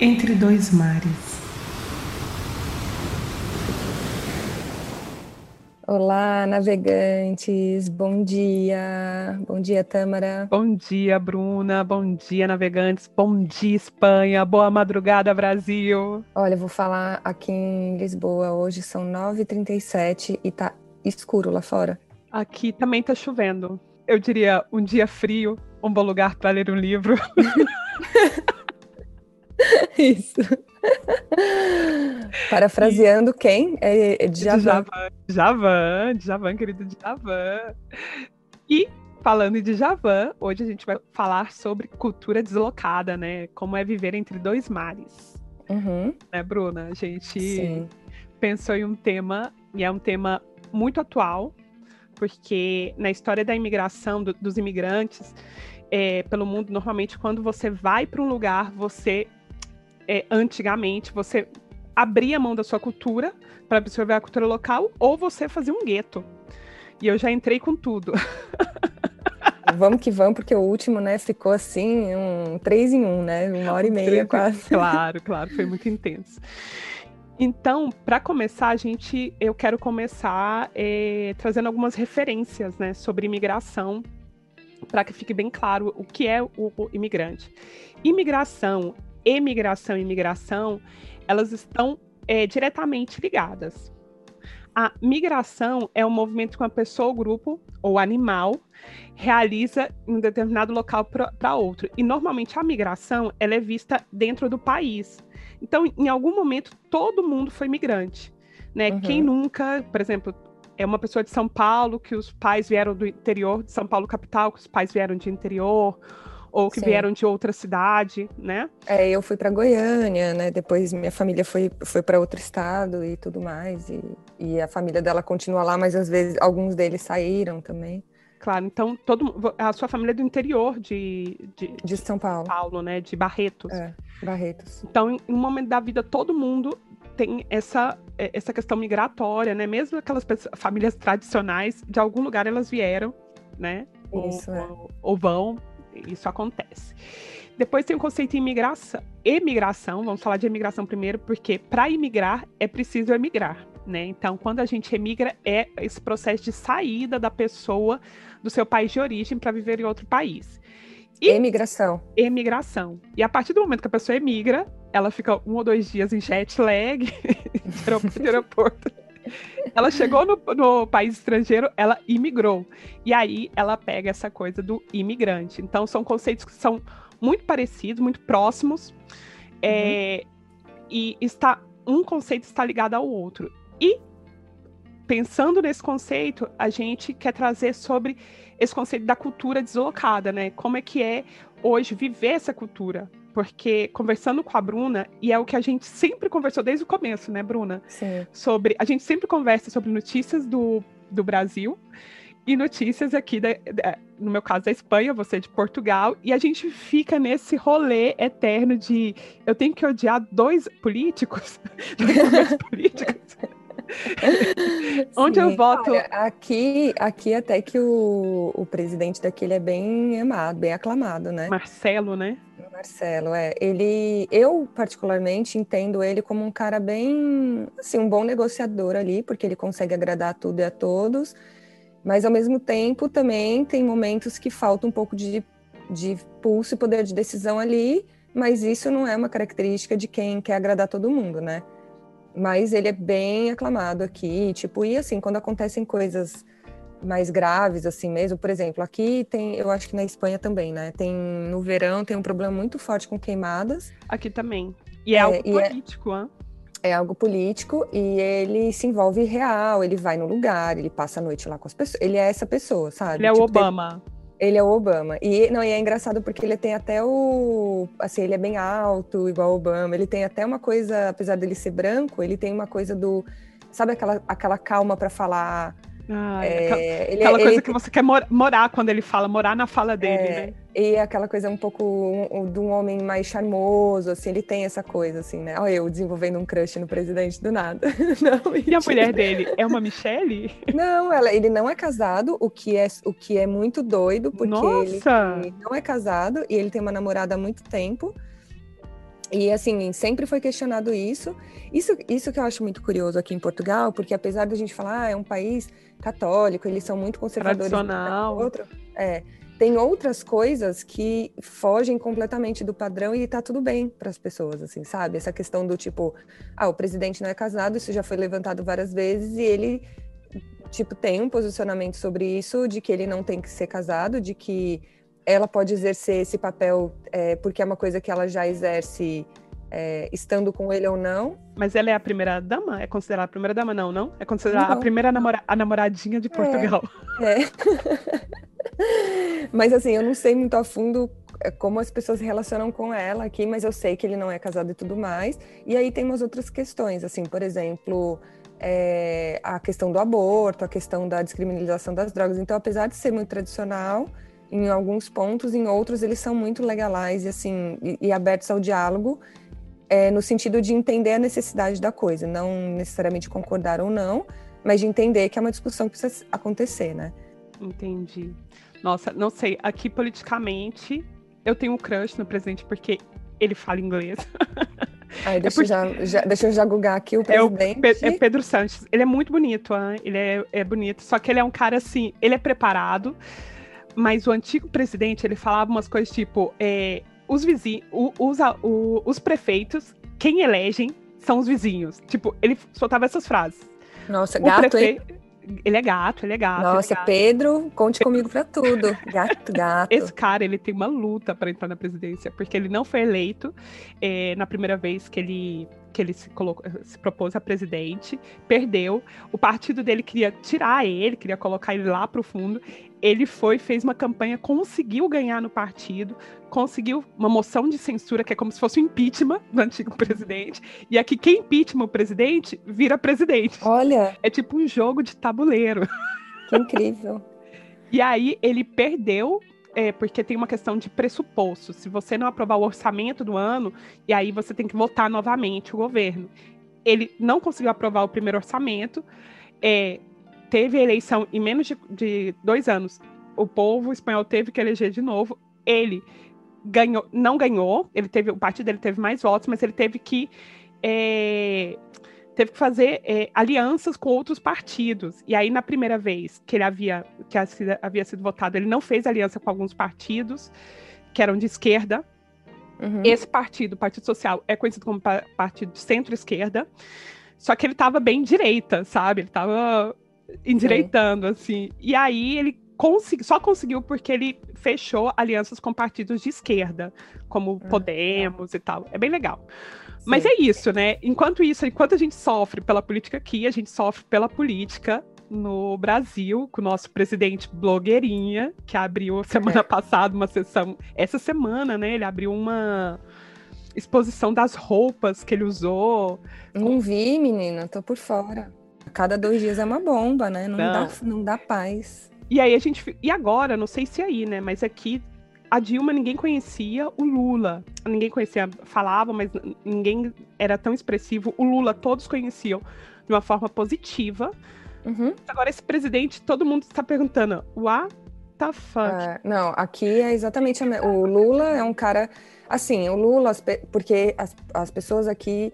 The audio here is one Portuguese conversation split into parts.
Entre dois mares. Olá, navegantes. Bom dia. Bom dia, Tâmara. Bom dia, Bruna. Bom dia, navegantes. Bom dia, Espanha. Boa madrugada, Brasil. Olha, eu vou falar aqui em Lisboa. Hoje são 9h37 e tá escuro lá fora. Aqui também tá chovendo. Eu diria um dia frio, um bom lugar para ler um livro. Isso. Parafraseando e... quem? É, é Djavan. Djavan, Djavan, querido Djavan. E falando de Djavan, hoje a gente vai falar sobre cultura deslocada, né? Como é viver entre dois mares. Uhum. Né, Bruna? A gente Sim. pensou em um tema, e é um tema muito atual, porque na história da imigração, do, dos imigrantes é, pelo mundo, normalmente quando você vai para um lugar, você é, antigamente você abria a mão da sua cultura para absorver a cultura local ou você fazia um gueto. E eu já entrei com tudo. Vamos que vamos, porque o último, né, ficou assim, um três em um, né? Uma hora e meia quase. Claro, claro, foi muito intenso. Então, para começar, a gente, eu quero começar é, trazendo algumas referências, né, sobre imigração, para que fique bem claro o que é o, o imigrante. Imigração emigração e imigração, elas estão é, diretamente ligadas. A migração é um movimento que uma pessoa, grupo ou animal realiza em um determinado local para outro. E normalmente a migração ela é vista dentro do país. Então, em algum momento, todo mundo foi migrante. Né? Uhum. Quem nunca, por exemplo, é uma pessoa de São Paulo que os pais vieram do interior de São Paulo capital, que os pais vieram de interior, ou que Sim. vieram de outra cidade, né? É, eu fui para Goiânia, né? Depois minha família foi, foi para outro estado e tudo mais. E, e a família dela continua lá, mas às vezes alguns deles saíram também. Claro, então todo a sua família é do interior de, de, de São Paulo. Paulo, né? De Barretos. É, Barretos. Então, em um momento da vida, todo mundo tem essa, é, essa questão migratória, né? Mesmo aquelas pessoas, famílias tradicionais, de algum lugar elas vieram, né? Isso, ou, é. ou, ou vão isso acontece. Depois tem o conceito de imigração. Emigração, vamos falar de imigração primeiro, porque para imigrar é preciso emigrar, né? Então, quando a gente emigra, é esse processo de saída da pessoa do seu país de origem para viver em outro país. E, emigração. Emigração. E a partir do momento que a pessoa emigra, ela fica um ou dois dias em jet lag de aeroporto. Ela chegou no, no, país estrangeiro, ela imigrou. E aí ela pega essa coisa do imigrante. Então são conceitos que são muito parecidos, muito próximos. É, uhum. e está um conceito está ligado ao outro. E pensando nesse conceito, a gente quer trazer sobre esse conceito da cultura deslocada, né? Como é que é hoje viver essa cultura? porque conversando com a Bruna, e é o que a gente sempre conversou desde o começo, né, Bruna? Sim. Sobre. A gente sempre conversa sobre notícias do, do Brasil e notícias aqui, da, da, no meu caso, da Espanha, você de Portugal, e a gente fica nesse rolê eterno de eu tenho que odiar dois políticos, dois políticos. Onde eu voto. Aqui, aqui até que o, o presidente daqui é bem amado, bem aclamado, né? Marcelo, né? Marcelo, é. Ele, eu particularmente entendo ele como um cara bem, assim, um bom negociador ali, porque ele consegue agradar a tudo e a todos, mas ao mesmo tempo também tem momentos que falta um pouco de, de pulso e poder de decisão ali, mas isso não é uma característica de quem quer agradar todo mundo, né? Mas ele é bem aclamado aqui, tipo, e assim, quando acontecem coisas mais graves, assim mesmo. Por exemplo, aqui tem, eu acho que na Espanha também, né? Tem no verão tem um problema muito forte com queimadas. Aqui também. E é, é algo é político, é, é algo político e ele se envolve real, ele vai no lugar, ele passa a noite lá com as pessoas. Ele é essa pessoa, sabe? Ele é tipo, o Obama. Tem, ele é o Obama. E não, e é engraçado porque ele tem até o assim, ele é bem alto, igual o Obama. Ele tem até uma coisa, apesar dele ser branco, ele tem uma coisa do sabe aquela aquela calma para falar Ah, é, aquela, ele, aquela coisa ele, que você quer mor morar quando ele fala, morar na fala dele, é, né? E aquela coisa um pouco um, de um homem mais charmoso, assim, ele tem essa coisa, assim, né? Olha eu desenvolvendo um crush no presidente do nada. não, e a mulher dele é uma Michelle? Não, ela, ele não é casado, o que é, o que é muito doido, porque Nossa. ele não é casado e ele tem uma namorada há muito tempo. E assim, sempre foi questionado isso. Isso, isso que eu acho muito curioso aqui em Portugal, porque apesar da gente falar, ah, é um país católico, eles são muito conservadores. Tradicional. Outro, é, tem outras coisas que fogem completamente do padrão e tá tudo bem para as pessoas, assim, sabe? Essa questão do tipo, ah, o presidente não é casado, isso já foi levantado várias vezes e ele tipo tem um posicionamento sobre isso de que ele não tem que ser casado, de que ela pode exercer esse papel é, porque é uma coisa que ela já exerce é, estando com ele ou não. Mas ela é a primeira dama? É considerada a primeira dama? Não, não? É considerada não. a primeira namora a namoradinha de Portugal. É. é. mas assim, eu não sei muito a fundo é, como as pessoas se relacionam com ela aqui, mas eu sei que ele não é casado e tudo mais. E aí tem umas outras questões, assim, por exemplo, é, a questão do aborto, a questão da descriminalização das drogas. Então, apesar de ser muito tradicional, em alguns pontos, em outros eles são muito legais e assim e, e abertos ao diálogo, é, no sentido de entender a necessidade da coisa, não necessariamente concordar ou não, mas de entender que é uma discussão que precisa acontecer, né? Entendi. Nossa, não sei. Aqui politicamente, eu tenho um crush no presidente porque ele fala inglês. Aí, deixa, é porque... já, já, deixa eu já googar aqui o presidente. É, o é Pedro Sanches. Ele é muito bonito, hein? ele é, é bonito. Só que ele é um cara assim, ele é preparado, mas o antigo presidente, ele falava umas coisas tipo: é, os vizinhos, os, os, os prefeitos, quem elegem são os vizinhos. Tipo, ele soltava essas frases. Nossa, o gato, hein? Ele é gato, ele é gato. Nossa, é gato. Pedro, conte comigo pra tudo. Gato, gato. Esse cara, ele tem uma luta para entrar na presidência, porque ele não foi eleito é, na primeira vez que ele que ele se, colocou, se propôs a presidente, perdeu. O partido dele queria tirar ele, queria colocar ele lá para o fundo. Ele foi, fez uma campanha, conseguiu ganhar no partido, conseguiu uma moção de censura, que é como se fosse um impeachment do antigo presidente. E aqui, quem impeachment o presidente, vira presidente. Olha! É tipo um jogo de tabuleiro. Que incrível. e aí, ele perdeu é, porque tem uma questão de pressuposto. Se você não aprovar o orçamento do ano, e aí você tem que votar novamente o governo. Ele não conseguiu aprovar o primeiro orçamento, é, teve eleição em menos de, de, dois anos. O povo espanhol teve que eleger de novo. Ele ganhou, não ganhou. Ele teve, o partido dele teve mais votos, mas ele teve que é, teve que fazer é, alianças com outros partidos. E aí, na primeira vez que ele havia, que havia sido votado, ele não fez aliança com alguns partidos que eram de esquerda. Uhum. Esse partido, o Partido Social, é conhecido como partido de centro-esquerda. Só que ele estava bem direita, sabe? Ele estava endireitando, Sim. assim. E aí ele consegui, só conseguiu porque ele fechou alianças com partidos de esquerda, como uhum. Podemos e tal. É bem legal. Mas é isso, né? Enquanto isso, enquanto a gente sofre pela política aqui, a gente sofre pela política no Brasil, com o nosso presidente blogueirinha, que abriu semana é. passada uma sessão. Essa semana, né? Ele abriu uma exposição das roupas que ele usou. Não vi, menina, tô por fora. Cada dois dias é uma bomba, né? Não, não. Dá, não dá paz. E aí a gente. E agora, não sei se aí, né? Mas aqui a Dilma ninguém conhecia, o Lula ninguém conhecia, falava, mas ninguém era tão expressivo. O Lula todos conheciam de uma forma positiva. Uhum. Agora esse presidente, todo mundo está perguntando, what the fuck? É, não, aqui é exatamente a, o Lula é um cara assim, o Lula porque as, as pessoas aqui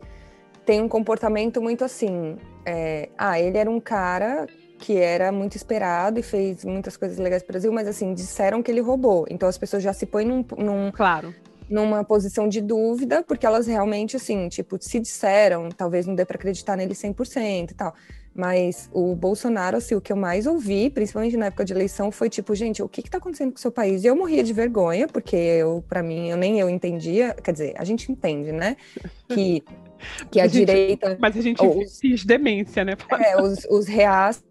têm um comportamento muito assim. É, ah, ele era um cara que era muito esperado e fez muitas coisas legais para o Brasil, mas assim, disseram que ele roubou. Então as pessoas já se põem num, num claro. numa posição de dúvida, porque elas realmente, assim, tipo, se disseram, talvez não dê para acreditar nele 100% e tal. Mas o Bolsonaro, assim, o que eu mais ouvi, principalmente na época de eleição, foi tipo, gente, o que está acontecendo com o seu país? E eu morria de vergonha, porque eu, para mim, eu nem eu entendia, quer dizer, a gente entende, né? Que, que a, a gente, direita. Mas a gente os, demência, né? É, os, os reais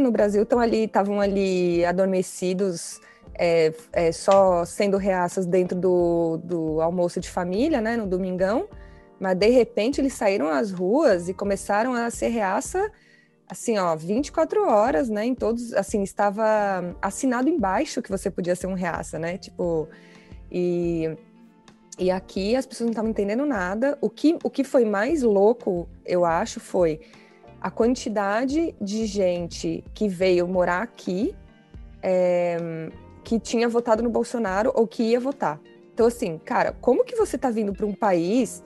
no Brasil estão ali, estavam ali adormecidos, é, é, só sendo reaças dentro do, do almoço de família, né, no domingão. Mas de repente eles saíram às ruas e começaram a ser reaça assim, ó, 24 horas, né? Em todos, assim, estava assinado embaixo que você podia ser um reaça, né? Tipo, e, e aqui as pessoas não estavam entendendo nada. O que, o que foi mais louco, eu acho, foi a quantidade de gente que veio morar aqui, é, que tinha votado no Bolsonaro ou que ia votar. Então, assim, cara, como que você tá vindo para um país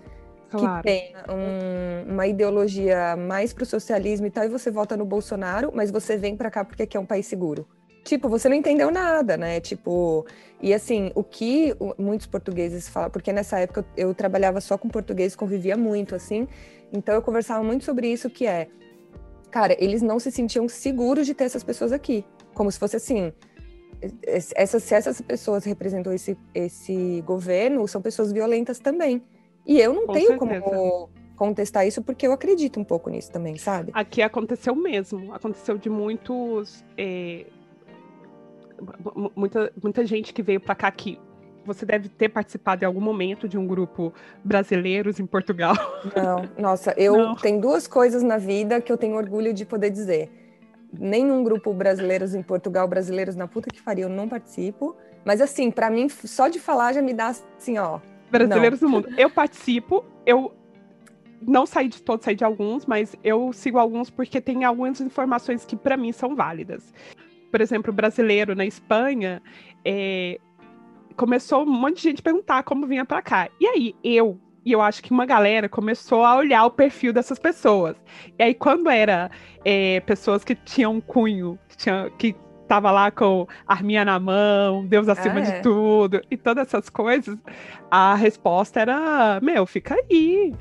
claro. que tem um, uma ideologia mais pro socialismo e tal, e você vota no Bolsonaro, mas você vem para cá porque aqui é um país seguro. Tipo, você não entendeu nada, né? Tipo, e assim, o que muitos portugueses falam, porque nessa época eu, eu trabalhava só com português, convivia muito, assim, então eu conversava muito sobre isso, que é, cara, eles não se sentiam seguros de ter essas pessoas aqui. Como se fosse assim, essas, se essas pessoas representam esse, esse governo, são pessoas violentas também. E eu não Com tenho certeza. como contestar isso porque eu acredito um pouco nisso também, sabe? Aqui aconteceu mesmo. Aconteceu de muitos. É, muita, muita gente que veio para cá que você deve ter participado em algum momento de um grupo brasileiros em Portugal. Não, nossa, eu não. tenho duas coisas na vida que eu tenho orgulho de poder dizer. Nenhum grupo brasileiros em Portugal, brasileiros na puta que faria, eu não participo. Mas assim, para mim, só de falar já me dá assim, ó, brasileiros não. do mundo. Eu participo, eu não saí de todos, saí de alguns, mas eu sigo alguns porque tem algumas informações que para mim são válidas. Por exemplo, o brasileiro na Espanha é, começou um monte de gente perguntar como vinha para cá. E aí eu e eu acho que uma galera começou a olhar o perfil dessas pessoas. E aí, quando era é, pessoas que tinham um cunho, que, tinha, que tava lá com arminha na mão, Deus acima ah, é. de tudo, e todas essas coisas, a resposta era: Meu, fica aí.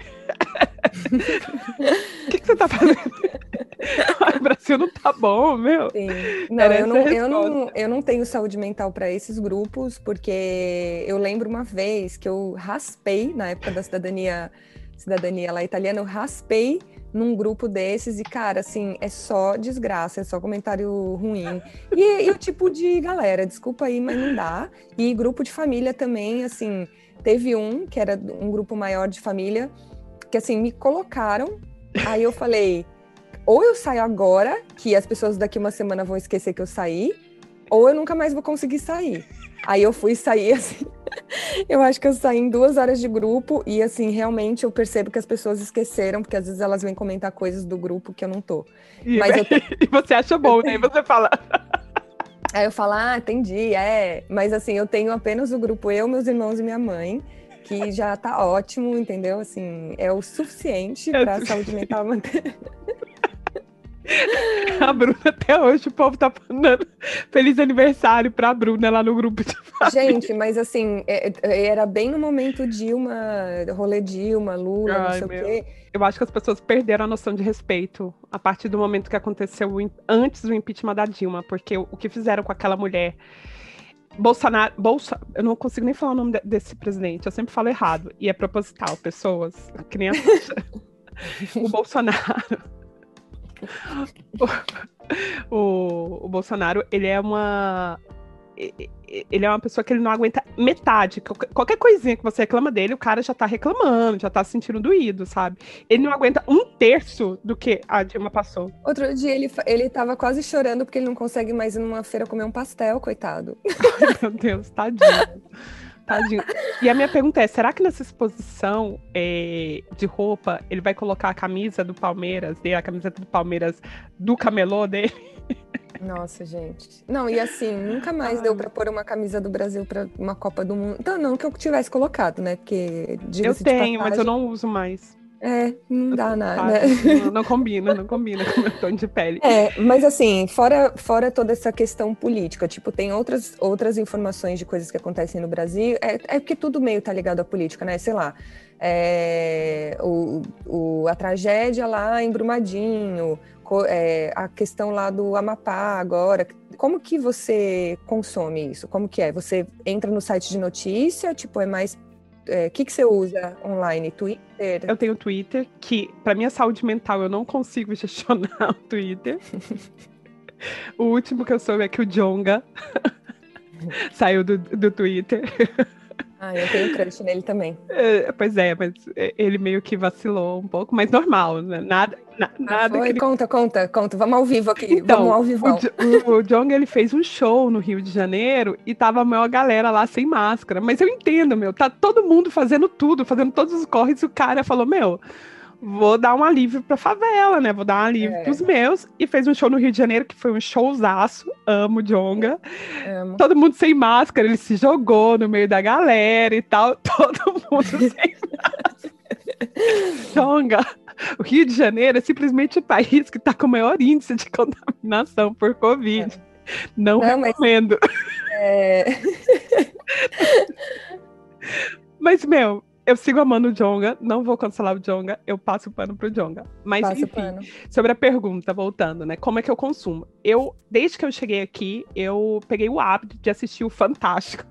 O que, que, você tá fazendo? o Brasil não tá bom, meu. Sim. Não, eu não, eu, não, eu não tenho saúde mental para esses grupos, porque eu lembro uma vez que eu raspei, na época da cidadania, cidadania lá italiana, eu raspei num grupo desses e, cara, assim, é só desgraça, é só comentário ruim. E, e o tipo de galera, desculpa aí, mas não dá. E grupo de família também, assim, teve um que era um grupo maior de família, que assim, me colocaram, aí eu falei, ou eu saio agora, que as pessoas daqui uma semana vão esquecer que eu saí, ou eu nunca mais vou conseguir sair. Aí eu fui sair assim. eu acho que eu saí em duas horas de grupo e assim, realmente eu percebo que as pessoas esqueceram, porque às vezes elas vêm comentar coisas do grupo que eu não tô. E, Mas eu... e você acha bom, né? E você fala. Aí eu falo, ah, entendi, é. Mas assim, eu tenho apenas o grupo eu, meus irmãos e minha mãe, que já tá ótimo, entendeu? Assim, é o suficiente é para a saúde mental manter. A Bruna até hoje, o povo tá mandando feliz aniversário pra Bruna lá no grupo de família. Gente, mas assim, é, é, era bem no momento Dilma, rolê Dilma, Lula, Ai, não sei meu. o quê. Eu acho que as pessoas perderam a noção de respeito a partir do momento que aconteceu antes do impeachment da Dilma, porque o, o que fizeram com aquela mulher. Bolsonaro, Bolsa, eu não consigo nem falar o nome desse presidente, eu sempre falo errado, e é proposital, pessoas, que nem a o Bolsonaro o, o Bolsonaro, ele é uma ele é uma pessoa que ele não aguenta metade. Qualquer coisinha que você reclama dele, o cara já tá reclamando, já tá se sentindo doído, sabe? Ele não aguenta um terço do que a Dilma passou. Outro dia ele, ele tava quase chorando porque ele não consegue mais ir numa feira comer um pastel, coitado. Ai, meu Deus, tadinho. Tadinho. E a minha pergunta é: será que nessa exposição é, de roupa ele vai colocar a camisa do Palmeiras, a camiseta do Palmeiras do camelô dele? Nossa, gente. Não, e assim, nunca mais Ai. deu para pôr uma camisa do Brasil para uma Copa do Mundo. Então, não que eu tivesse colocado, né? Porque. Eu tenho, mas eu não uso mais. É, não dá nada. Né? Não, não, combina, não combina com o meu tom de pele. É, mas assim, fora, fora toda essa questão política, tipo, tem outras, outras informações de coisas que acontecem no Brasil. É, é porque tudo meio tá ligado à política, né? Sei lá. É, o, o, a tragédia lá em Brumadinho, é, a questão lá do Amapá agora. Como que você consome isso? Como que é? Você entra no site de notícia, tipo, é mais o é, que, que você usa online? Twitter? Eu tenho Twitter, que para minha saúde mental eu não consigo gestionar o Twitter. o último que eu soube é que o Jonga saiu do, do Twitter. Ah, eu tenho crush nele também. É, pois é, mas ele meio que vacilou um pouco, mas normal, né? Nada, na, ah, nada. Foi? Ele... Conta, conta, conta. Vamos ao vivo aqui. Então, Vamos ao vivo. O, o Jong ele fez um show no Rio de Janeiro e tava a maior galera lá sem máscara. Mas eu entendo, meu, tá todo mundo fazendo tudo, fazendo todos os corres, e o cara falou, meu vou dar um alívio pra favela, né? Vou dar um alívio é. pros meus. E fez um show no Rio de Janeiro que foi um showzaço. Amo Jonga. Amo. Todo mundo sem máscara, ele se jogou no meio da galera e tal. Todo mundo sem máscara. Jonga. O Rio de Janeiro é simplesmente o país que está com o maior índice de contaminação por Covid. É. Não, Não recomendo. Mas, é... mas, meu, eu sigo amando o Jonga, não vou cancelar o Jonga, eu passo o pano pro Jonga. Mas, Passa enfim, sobre a pergunta, voltando, né? Como é que eu consumo? Eu, desde que eu cheguei aqui, eu peguei o hábito de assistir o Fantástico.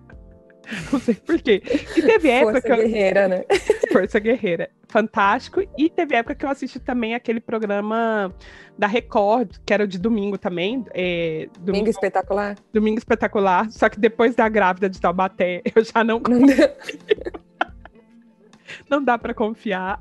Não sei por quê. E teve época Força que eu... guerreira, né? Força guerreira. Fantástico. E teve época que eu assisti também aquele programa da Record, que era de domingo também. É, domingo, domingo espetacular. Domingo espetacular. Só que depois da grávida de Taubaté, eu já não. não não dá para confiar.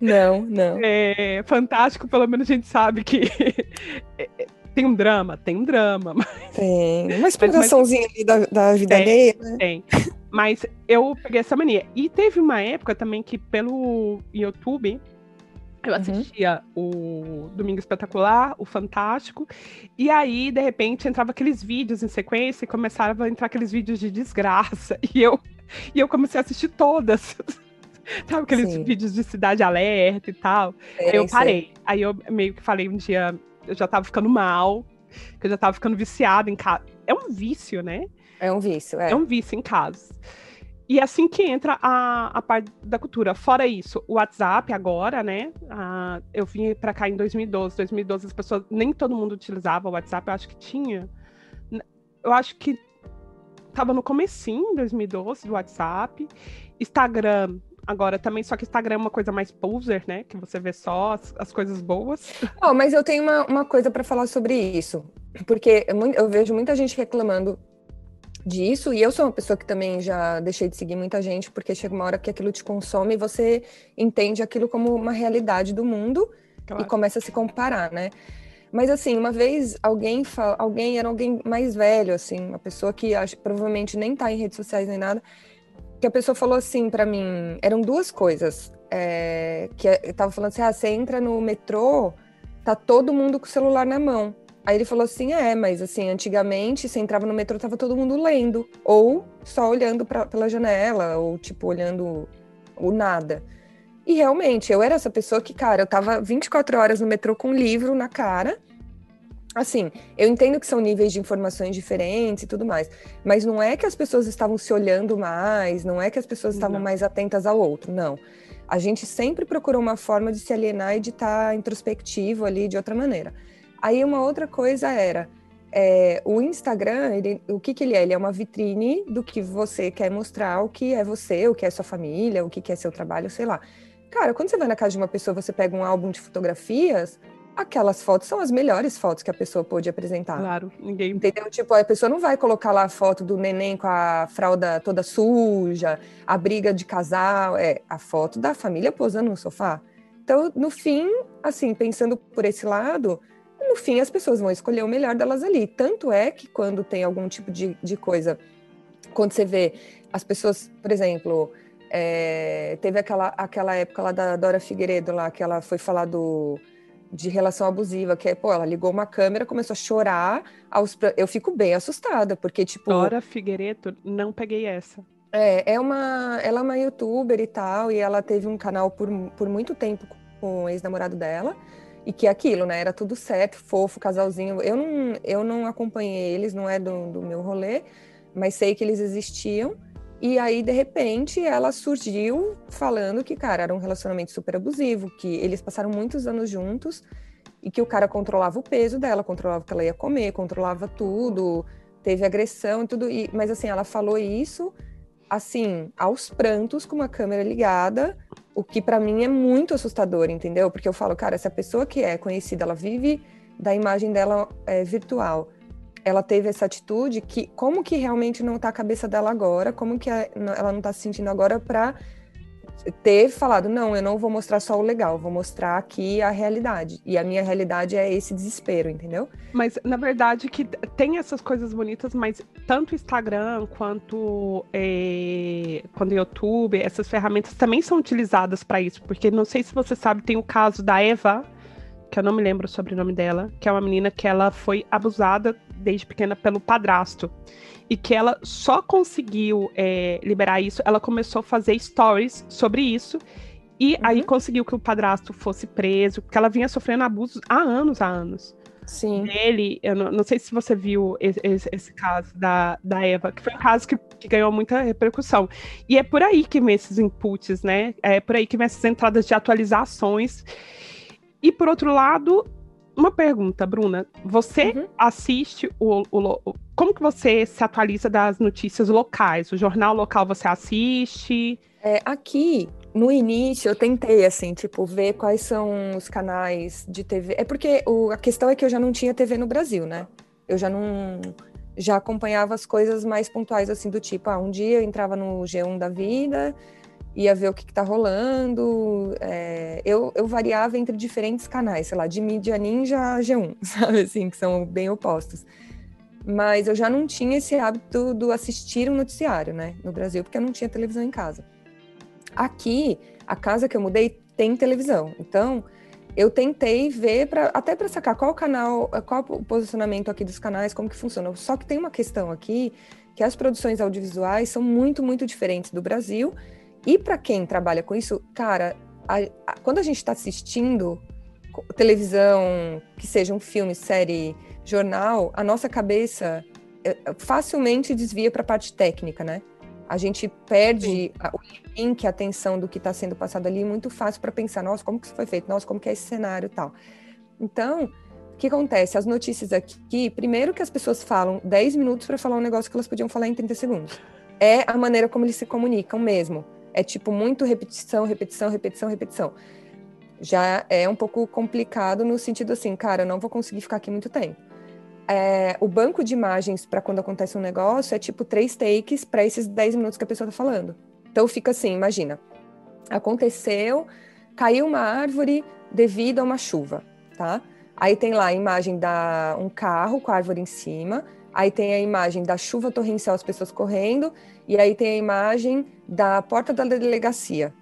Não, não. É fantástico, pelo menos a gente sabe que tem um drama, tem um drama. Mas... Tem, uma explicaçãozinha ali da, da vida tem, alheia, né? Tem. Mas eu peguei essa mania. E teve uma época também que pelo YouTube eu uhum. assistia uhum. o Domingo Espetacular, o Fantástico, e aí, de repente, entrava aqueles vídeos em sequência e começavam a entrar aqueles vídeos de desgraça. E eu, e eu comecei a assistir todas. Sabe aqueles Sim. vídeos de cidade alerta e tal? É, aí eu parei. Aí eu meio que falei um dia, eu já tava ficando mal, que eu já tava ficando viciada em casa. É um vício, né? É um vício, é. É um vício em casa. E assim que entra a, a parte da cultura. Fora isso, o WhatsApp agora, né? Ah, eu vim para cá em 2012. 2012 as pessoas, nem todo mundo utilizava o WhatsApp, eu acho que tinha. Eu acho que tava no comecinho, 2012, do WhatsApp. Instagram, Agora, também, só que Instagram é uma coisa mais poser, né? Que você vê só as, as coisas boas. Oh, mas eu tenho uma, uma coisa para falar sobre isso. Porque eu, eu vejo muita gente reclamando disso, e eu sou uma pessoa que também já deixei de seguir muita gente, porque chega uma hora que aquilo te consome e você entende aquilo como uma realidade do mundo claro. e começa a se comparar, né? Mas assim, uma vez alguém alguém era alguém mais velho, assim, uma pessoa que acho, provavelmente nem tá em redes sociais nem nada, que a pessoa falou assim para mim, eram duas coisas. É, que eu tava falando assim, ah, você entra no metrô, tá todo mundo com o celular na mão. Aí ele falou assim, é, mas assim, antigamente você entrava no metrô, tava todo mundo lendo, ou só olhando pra, pela janela, ou tipo, olhando o nada. E realmente, eu era essa pessoa que, cara, eu tava 24 horas no metrô com um livro na cara, Assim, eu entendo que são níveis de informações diferentes e tudo mais, mas não é que as pessoas estavam se olhando mais, não é que as pessoas estavam não. mais atentas ao outro, não. A gente sempre procurou uma forma de se alienar e de estar tá introspectivo ali de outra maneira. Aí uma outra coisa era, é, o Instagram, ele, o que, que ele é? Ele é uma vitrine do que você quer mostrar, o que é você, o que é sua família, o que é seu trabalho, sei lá. Cara, quando você vai na casa de uma pessoa, você pega um álbum de fotografias, aquelas fotos são as melhores fotos que a pessoa pôde apresentar. Claro, ninguém. Entendeu? Tipo, a pessoa não vai colocar lá a foto do neném com a fralda toda suja, a briga de casal, é a foto da família posando no sofá. Então, no fim, assim, pensando por esse lado, no fim as pessoas vão escolher o melhor delas ali. Tanto é que quando tem algum tipo de, de coisa, quando você vê as pessoas, por exemplo, é, teve aquela, aquela época lá da Dora Figueiredo lá, que ela foi falar do de relação abusiva, que é, pô, ela ligou uma câmera, começou a chorar, aos, eu fico bem assustada, porque, tipo... Dora Figueiredo, não peguei essa. É, é uma, ela é uma youtuber e tal, e ela teve um canal por, por muito tempo com o ex-namorado dela, e que é aquilo, né, era tudo certo, fofo, casalzinho, eu não, eu não acompanhei eles, não é do, do meu rolê, mas sei que eles existiam, e aí, de repente, ela surgiu falando que, cara, era um relacionamento super abusivo, que eles passaram muitos anos juntos e que o cara controlava o peso dela, controlava o que ela ia comer, controlava tudo, teve agressão e tudo. Mas, assim, ela falou isso, assim, aos prantos, com uma câmera ligada, o que para mim é muito assustador, entendeu? Porque eu falo, cara, essa pessoa que é conhecida, ela vive da imagem dela é, virtual ela teve essa atitude, que como que realmente não está a cabeça dela agora, como que ela não está se sentindo agora para ter falado, não, eu não vou mostrar só o legal, vou mostrar aqui a realidade. E a minha realidade é esse desespero, entendeu? Mas, na verdade, que tem essas coisas bonitas, mas tanto o Instagram quanto é, quando o YouTube, essas ferramentas também são utilizadas para isso. Porque não sei se você sabe, tem o caso da Eva, que eu não me lembro o sobrenome dela, que é uma menina que ela foi abusada desde pequena pelo padrasto. E que ela só conseguiu é, liberar isso, ela começou a fazer stories sobre isso. E uhum. aí conseguiu que o padrasto fosse preso, porque ela vinha sofrendo abusos há anos, há anos. Sim. Ele, eu não, não sei se você viu esse, esse, esse, caso da, da Eva, que foi um caso que, que, ganhou muita repercussão. E é por aí que vem esses inputs, né? É por aí que vem essas entradas de atualizações. E por outro lado, uma pergunta, Bruna. Você uhum. assiste o, o, Como que você se atualiza das notícias locais? O jornal local você assiste? É, aqui, no início, eu tentei, assim, tipo, ver quais são os canais de TV. É porque o, a questão é que eu já não tinha TV no Brasil, né? Eu já não. Já acompanhava as coisas mais pontuais, assim, do tipo, ah, um dia eu entrava no G1 da vida ia ver o que está rolando. É, eu, eu variava entre diferentes canais, sei lá, de mídia ninja a G1, sabe assim, que são bem opostos. Mas eu já não tinha esse hábito do assistir um noticiário, né, no Brasil, porque eu não tinha televisão em casa. Aqui, a casa que eu mudei tem televisão, então eu tentei ver para até para sacar qual canal, qual o posicionamento aqui dos canais, como que funciona. Só que tem uma questão aqui que as produções audiovisuais são muito, muito diferentes do Brasil e para quem trabalha com isso, cara, a, a, quando a gente está assistindo televisão, que seja um filme, série, jornal, a nossa cabeça é, facilmente desvia para a parte técnica, né? A gente perde a, o link, a atenção do que está sendo passado ali, muito fácil para pensar, nossa, como que isso foi feito? Nossa, como que é esse cenário e tal. Então, o que acontece? As notícias aqui, primeiro que as pessoas falam 10 minutos para falar um negócio que elas podiam falar em 30 segundos. É a maneira como eles se comunicam mesmo. É tipo muito repetição, repetição, repetição, repetição. Já é um pouco complicado no sentido assim, cara, eu não vou conseguir ficar aqui muito tempo. É, o banco de imagens para quando acontece um negócio é tipo três takes para esses 10 minutos que a pessoa está falando. Então fica assim, imagina. Aconteceu, caiu uma árvore devido a uma chuva, tá? Aí tem lá a imagem da um carro com a árvore em cima, aí tem a imagem da chuva torrencial, as pessoas correndo, e aí tem a imagem da porta da delegacia.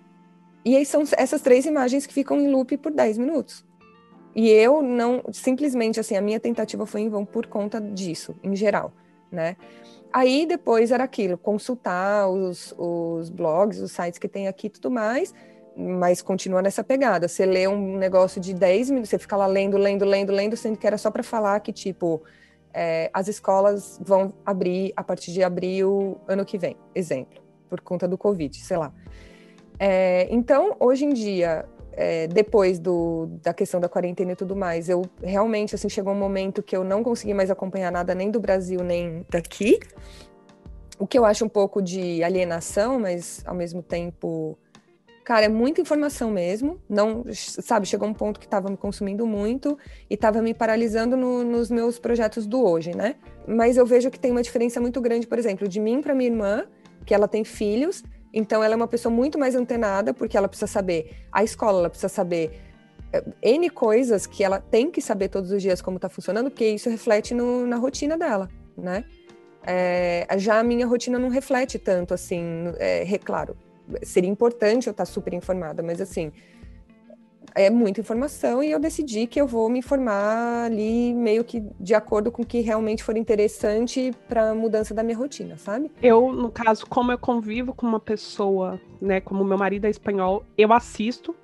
E aí são essas três imagens que ficam em loop por 10 minutos. E eu não, simplesmente assim, a minha tentativa foi em vão por conta disso, em geral, né? Aí depois era aquilo, consultar os, os blogs, os sites que tem aqui e tudo mais, mas continua nessa pegada. Você lê um negócio de 10 minutos, você fica lá lendo, lendo, lendo, lendo, sendo que era só para falar que, tipo, é, as escolas vão abrir a partir de abril ano que vem, exemplo, por conta do Covid, sei lá. É, então, hoje em dia, é, depois do, da questão da quarentena e tudo mais, eu realmente, assim, chegou um momento que eu não consegui mais acompanhar nada nem do Brasil, nem daqui, o que eu acho um pouco de alienação, mas ao mesmo tempo Cara, é muita informação mesmo. Não, sabe, chegou um ponto que estava me consumindo muito e estava me paralisando no, nos meus projetos do hoje, né? Mas eu vejo que tem uma diferença muito grande, por exemplo, de mim para minha irmã, que ela tem filhos, então ela é uma pessoa muito mais antenada, porque ela precisa saber a escola, ela precisa saber eh, N coisas que ela tem que saber todos os dias como está funcionando, porque isso reflete no, na rotina dela, né? É, já a minha rotina não reflete tanto assim, é, claro, seria importante eu estar super informada, mas assim, é muita informação e eu decidi que eu vou me informar ali meio que de acordo com o que realmente for interessante para a mudança da minha rotina, sabe? Eu, no caso, como eu convivo com uma pessoa, né, como meu marido é espanhol, eu assisto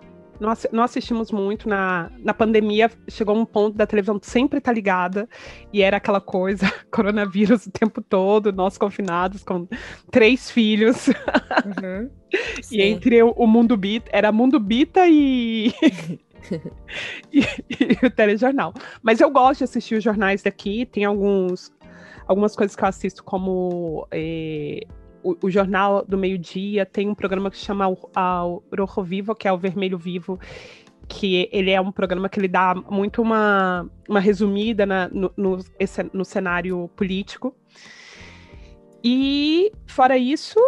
nós, nós assistimos muito na, na pandemia, chegou um ponto da televisão sempre tá ligada, e era aquela coisa, coronavírus o tempo todo, nós confinados com três filhos. Uhum, e entre o, o, Mundo Bita, era Mundo Bita e... e, e, o telejornal. Mas eu gosto de assistir os jornais daqui, tem alguns algumas coisas que eu assisto como eh, o, o Jornal do Meio Dia tem um programa que se chama o, Rojo Vivo, que é o Vermelho Vivo, que ele é um programa que ele dá muito uma, uma resumida na, no, no, esse, no cenário político. E, fora isso,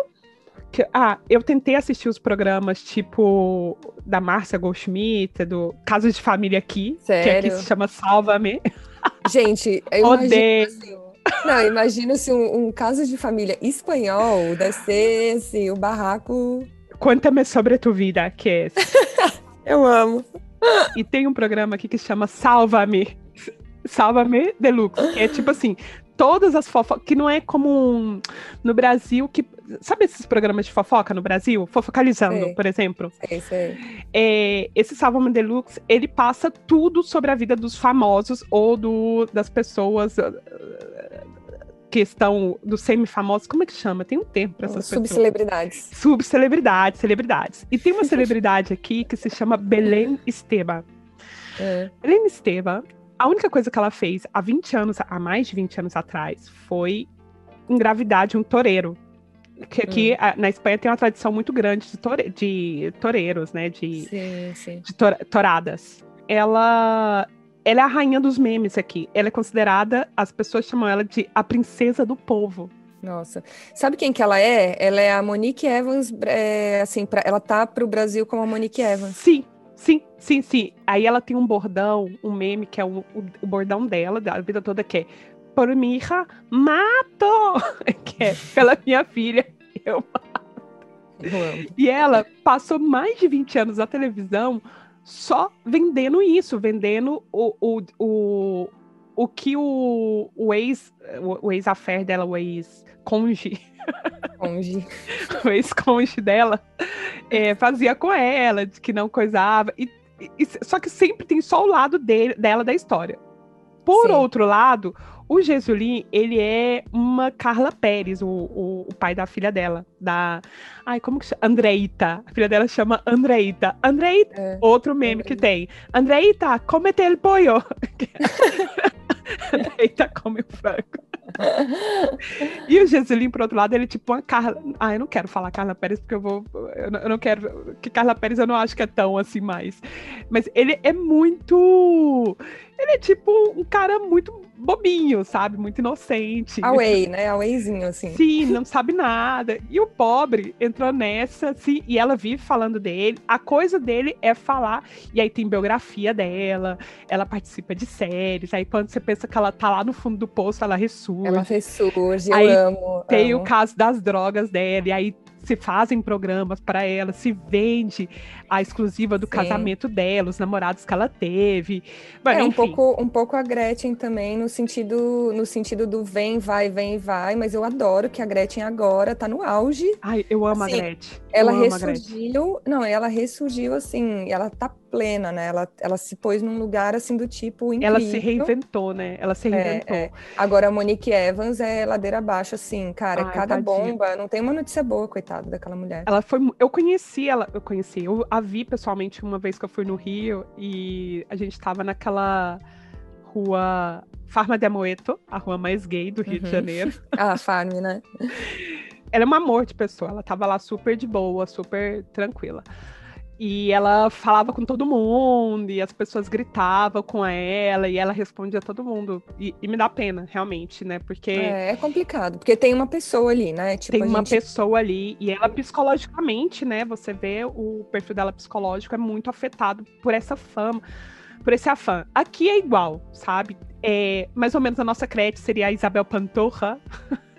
que, ah, eu tentei assistir os programas tipo da Márcia Goldschmidt, do Caso de Família aqui, Sério? que aqui se chama Salva-me. Gente, eu Odeio. imagino assim, não, imagina se um, um caso de família espanhol deve ser assim, o barraco. Cuéntame sobre tu vida, que é esse. Eu amo. E tem um programa aqui que se chama Salva-me. Salva-me Deluxe. Que é tipo assim, todas as fofocas. Que não é como um, no Brasil que. Sabe esses programas de fofoca no Brasil? Fofocalizando, Sei. por exemplo. É isso aí. É, esse Salva-me Deluxe, ele passa tudo sobre a vida dos famosos ou do, das pessoas uh, que estão dos semi-famosos. Como é que chama? Tem um termo para essas pessoas. Subcelebridades. Subcelebridades, celebridades. E tem uma celebridade aqui que se chama Belém Esteban. É. Belém Esteban, a única coisa que ela fez há 20 anos, há mais de 20 anos atrás, foi engravidar de um toureiro. Que aqui a- na Espanha tem uma tradição muito grande de, toure- de toureiros, né? De, Sim, sim. de tor- touradas. Ela, ela é a rainha dos memes aqui. Ela é considerada, as pessoas chamam ela de a princesa do povo. Nossa. Sabe quem que ela é? Ela é a Monique Evans, é, assim, pra, ela tá pro Brasil como a Monique Evans. Sim, sim, sim, sim. Aí ela tem um bordão, um meme, que é o, o, o bordão dela, da vida toda, que é Por mi hija, mato! que é pela minha filha. Eu... Eu amo. E ela passou mais de 20 anos na televisão só vendendo isso, vendendo o, o, o, o que o, o ex, o, o ex-affair dela, o ex-conge, Conge. o ex-conge dela é, fazia com ela, de que não coisava. E, e- só que sempre tem só o lado dele, dela da história. Por Sim. outro lado, o Jesulin, ele é uma Carla Pérez, o, o, o pai da filha dela. Da. Ai, como que chama? Andreita. A filha dela chama Andreita. Andreita, É. outro meme que tem. Andreita, comete el pollo. Andreita come o frango. E o Jesulin, por outro lado, ele é tipo uma Carla. Ah, eu não quero falar Carla Pérez, porque eu vou. Eu não, eu não quero. Que Carla Pérez eu não acho que é tão assim mais. Mas ele é muito. Ele é tipo um cara muito bobinho, sabe? Muito inocente. Away, né? Awayzinho, assim. Sim, não sabe nada. E o pobre entrou nessa, assim, e ela vive falando dele. A coisa dele é falar. E aí tem biografia dela, ela participa de séries. Aí quando você pensa que ela tá lá no fundo do poço, ela ressurge. Ela ressurge, eu Aí amo. Tem amo. o caso das drogas dela, e aí se fazem programas para ela, se vende a exclusiva do Sim. casamento dela, os namorados que ela teve. Mas, É um pouco, um pouco a Gretchen também, no sentido, no sentido do vem, vai, vem, vai, mas eu adoro que a Gretchen agora tá no auge. Ai, eu amo assim, a Gretchen. Ela eu amo a Gretchen. ressurgiu, não, ela ressurgiu assim, ela tá plena, né? Ela, ela se pôs num lugar assim do tipo incrível. Ela se reinventou, né? Ela se É, reinventou. é. Agora a Monique Evans é ladeira abaixo, assim, cara, Ai, cada tadinha. bomba, não tem uma notícia boa, coitada daquela mulher. Ela foi. Eu conheci ela, eu conheci, eu a vi pessoalmente uma vez que eu fui no Rio e a gente tava naquela rua Farma de Amoeto, a rua mais gay do Rio de Uhum. Janeiro. Ah, Farm, né? Ela é um amor de pessoa, ela tava lá super de boa, super tranquila. E ela falava com todo mundo, e as pessoas gritavam com ela, e ela respondia a todo mundo. E, e me dá pena, realmente, né? Porque É, é complicado, porque tem uma pessoa ali, né? Tipo, tem uma gente... pessoa ali, e ela psicologicamente, né? Você vê o perfil dela psicológico é muito afetado por essa fama, por esse afã. Aqui é igual, sabe? É, mais ou menos a nossa crete seria a Isabel Pantoja.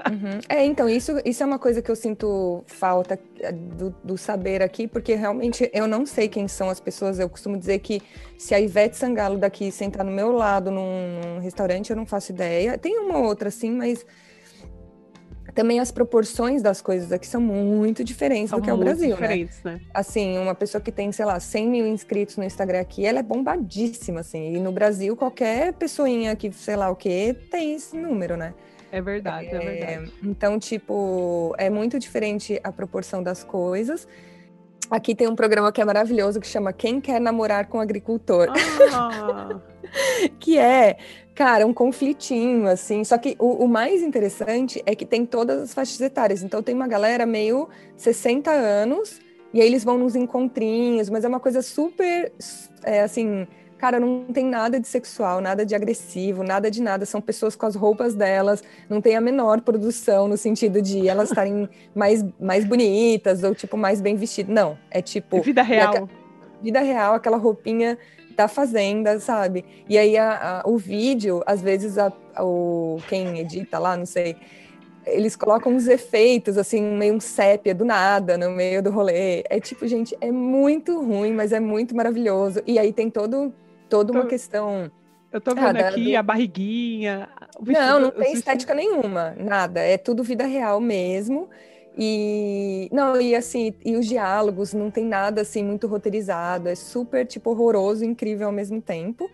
Uhum. É, então, isso, isso é uma coisa que eu sinto falta eh, do, do saber aqui, porque realmente eu não sei quem são as pessoas. Eu costumo dizer que se a Ivete Sangalo daqui sentar no meu lado num, num restaurante, eu não faço ideia. Tem uma outra, sim, mas também as proporções das coisas aqui são muito diferentes São do que é o Brasil, né? né? Assim, uma pessoa que tem, sei lá, 100 mil inscritos no Instagram aqui, ela é bombadíssima, assim. E no Brasil, qualquer pessoinha que, sei lá o quê, tem esse número, né? É verdade, é, É, verdade. então, tipo, é muito diferente a proporção das coisas. Aqui tem um programa que é maravilhoso que chama Quem Quer Namorar com Agricultor, Ah, que é, cara, um conflitinho, assim. Só que o, o mais interessante é que tem todas as faixas etárias. Então, tem uma galera meio 60 anos E aí eles vão nos encontrinhos, mas é uma coisa super, é, assim, cara, não tem nada de sexual, nada de agressivo, nada de nada. São pessoas com as roupas delas, não tem a menor produção no sentido de elas estarem mais, mais bonitas ou, tipo, mais bem vestidas. Não, é tipo. É vida real. vida real, aquela roupinha da fazenda, sabe? E aí a, a, o vídeo, às vezes, a, o, quem edita lá, não sei eles colocam uns efeitos, assim, meio um sépia do nada, no meio do rolê. É tipo, gente, é muito ruim, mas é muito maravilhoso. E aí tem todo, toda uma questão. Eu tô vendo ah, aqui do... a barriguinha. não, não tem estética nenhuma, nada. É tudo vida real mesmo. E não, e assim, e os diálogos não tem nada assim muito roteirizado, é super tipo horroroso e incrível ao mesmo tempo.